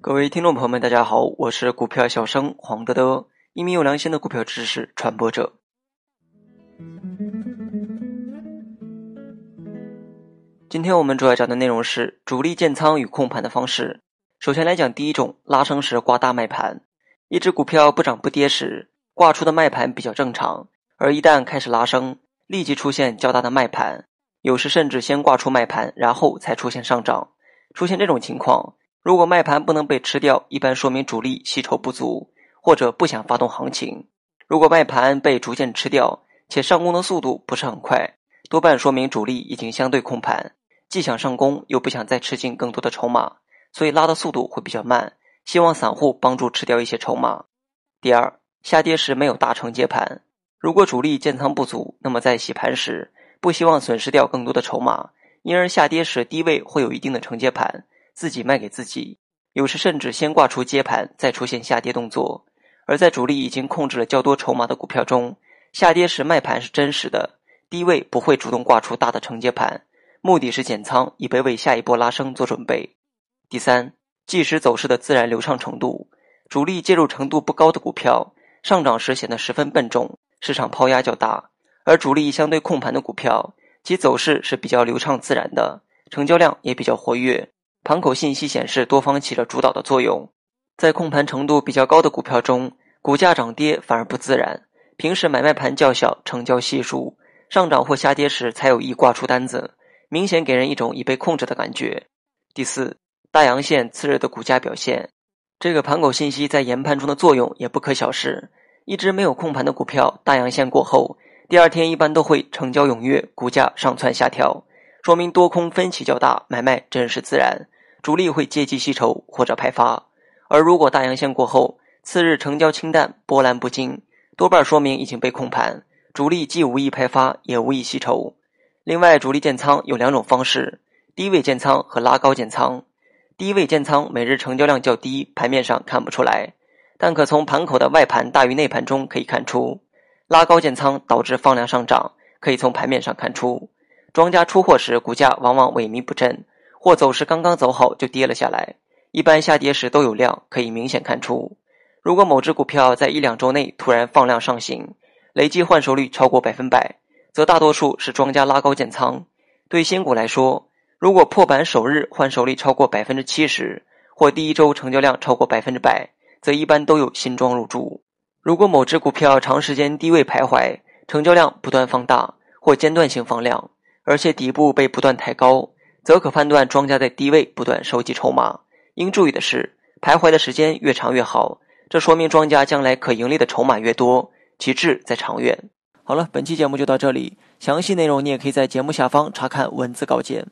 各位听众朋友们，大家好，我是股票小生黄德德，一名有良心的股票知识传播者。今天我们主要讲的内容是主力建仓与控盘的方式。首先来讲第一种，拉升时挂大卖盘。一只股票不涨不跌时，挂出的卖盘比较正常；而一旦开始拉升，立即出现较大的卖盘，有时甚至先挂出卖盘，然后才出现上涨。出现这种情况。如果卖盘不能被吃掉，一般说明主力吸筹不足，或者不想发动行情。如果卖盘被逐渐吃掉，且上攻的速度不是很快，多半说明主力已经相对控盘，既想上攻又不想再吃进更多的筹码，所以拉的速度会比较慢。希望散户帮助吃掉一些筹码。第二，下跌时没有大承接盘。如果主力建仓不足，那么在洗盘时不希望损失掉更多的筹码，因而下跌时低位会有一定的承接盘。自己卖给自己，有时甚至先挂出接盘，再出现下跌动作。而在主力已经控制了较多筹码的股票中，下跌时卖盘是真实的，低位不会主动挂出大的承接盘，目的是减仓，以备为下一波拉升做准备。第三，即时走势的自然流畅程度，主力介入程度不高的股票，上涨时显得十分笨重，市场抛压较大；而主力相对控盘的股票，其走势是比较流畅自然的，成交量也比较活跃。盘口信息显示，多方起了主导的作用。在控盘程度比较高的股票中，股价涨跌反而不自然。平时买卖盘较小，成交稀疏，上涨或下跌时才有意挂出单子，明显给人一种已被控制的感觉。第四，大阳线次日的股价表现，这个盘口信息在研判中的作用也不可小视。一只没有控盘的股票，大阳线过后，第二天一般都会成交踊跃，股价上蹿下跳，说明多空分歧较大，买卖真实自然。主力会借机吸筹或者派发，而如果大阳线过后，次日成交清淡，波澜不惊，多半说明已经被控盘，主力既无意派发，也无意吸筹。另外，主力建仓有两种方式：低位建仓和拉高建仓。低位建仓每日成交量较低，盘面上看不出来，但可从盘口的外盘大于内盘中可以看出；拉高建仓导致放量上涨，可以从盘面上看出。庄家出货时，股价往往萎靡不振。或走势刚刚走好就跌了下来，一般下跌时都有量，可以明显看出。如果某只股票在一两周内突然放量上行，累计换手率超过百分百，则大多数是庄家拉高建仓。对新股来说，如果破板首日换手率超过百分之七十，或第一周成交量超过百分之百，则一般都有新庄入驻。如果某只股票长时间低位徘徊，成交量不断放大或间断性放量，而且底部被不断抬高。则可判断庄家在低位不断收集筹码。应注意的是，徘徊的时间越长越好，这说明庄家将来可盈利的筹码越多，其志在长远。好了，本期节目就到这里，详细内容你也可以在节目下方查看文字稿件。